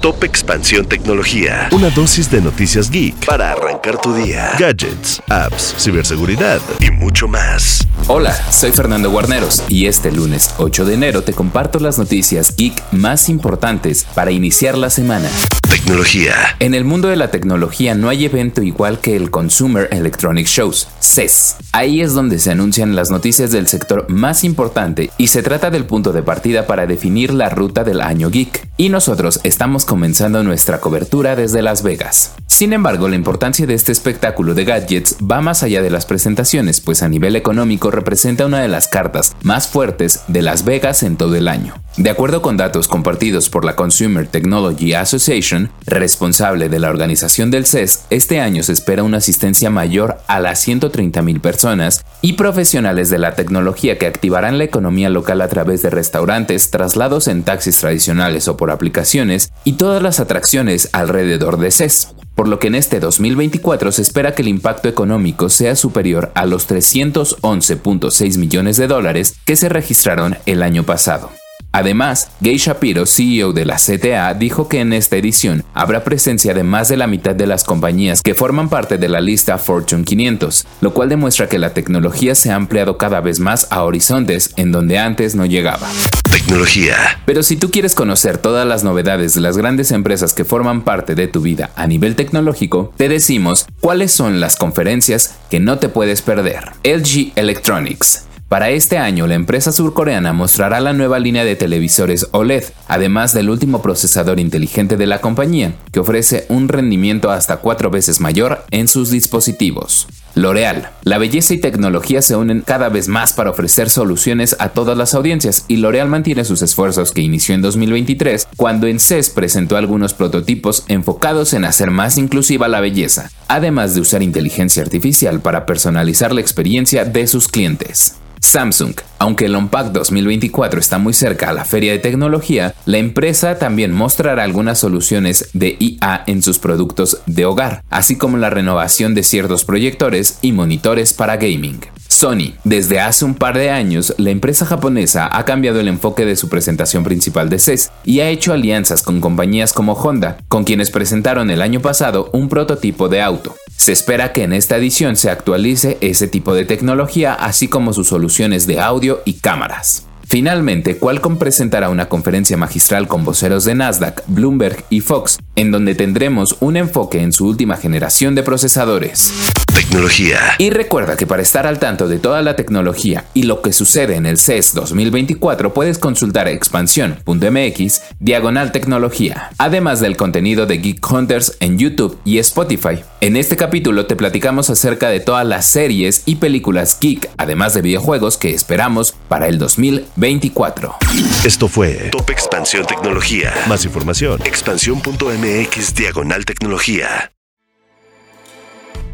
Top Expansión Tecnología. Una dosis de noticias geek para arrancar tu día. Gadgets, apps, ciberseguridad y mucho más. Hola, soy Fernando Guarneros y este lunes 8 de enero te comparto las noticias geek más importantes para iniciar la semana. Tecnología. En el mundo de la tecnología no hay evento igual que el Consumer Electronic Shows, CES. Ahí es donde se anuncian las noticias del sector más importante y se trata del punto de partida para definir la ruta del año geek. Y nosotros estamos comenzando nuestra cobertura desde Las Vegas. Sin embargo, la importancia de este espectáculo de gadgets va más allá de las presentaciones, pues a nivel económico representa una de las cartas más fuertes de Las Vegas en todo el año. De acuerdo con datos compartidos por la Consumer Technology Association, responsable de la organización del CES, este año se espera una asistencia mayor a las 130.000 personas y profesionales de la tecnología que activarán la economía local a través de restaurantes, traslados en taxis tradicionales o por aplicaciones y todas las atracciones alrededor de CES por lo que en este 2024 se espera que el impacto económico sea superior a los 311.6 millones de dólares que se registraron el año pasado. Además, Gay Shapiro, CEO de la CTA, dijo que en esta edición habrá presencia de más de la mitad de las compañías que forman parte de la lista Fortune 500, lo cual demuestra que la tecnología se ha ampliado cada vez más a horizontes en donde antes no llegaba. Tecnología. Pero si tú quieres conocer todas las novedades de las grandes empresas que forman parte de tu vida a nivel tecnológico, te decimos cuáles son las conferencias que no te puedes perder. LG Electronics. Para este año, la empresa surcoreana mostrará la nueva línea de televisores OLED, además del último procesador inteligente de la compañía, que ofrece un rendimiento hasta cuatro veces mayor en sus dispositivos. L'Oreal. La belleza y tecnología se unen cada vez más para ofrecer soluciones a todas las audiencias y L'Oreal mantiene sus esfuerzos que inició en 2023 cuando en CES presentó algunos prototipos enfocados en hacer más inclusiva la belleza, además de usar inteligencia artificial para personalizar la experiencia de sus clientes. Samsung. Aunque el Unpack 2024 está muy cerca a la feria de tecnología, la empresa también mostrará algunas soluciones de IA en sus productos de hogar, así como la renovación de ciertos proyectores y monitores para gaming. Sony. Desde hace un par de años, la empresa japonesa ha cambiado el enfoque de su presentación principal de CES y ha hecho alianzas con compañías como Honda, con quienes presentaron el año pasado un prototipo de auto. Se espera que en esta edición se actualice ese tipo de tecnología, así como sus soluciones de audio y cámaras. Finalmente, Qualcomm presentará una conferencia magistral con voceros de Nasdaq, Bloomberg y Fox, en donde tendremos un enfoque en su última generación de procesadores. Tecnología. Y recuerda que para estar al tanto de toda la tecnología y lo que sucede en el CES 2024 puedes consultar expansión.mx diagonal tecnología, además del contenido de Geek Hunters en YouTube y Spotify. En este capítulo te platicamos acerca de todas las series y películas geek, además de videojuegos que esperamos para el 2024. Esto fue Top Expansión Tecnología. Más información, expansión.mx diagonal tecnología.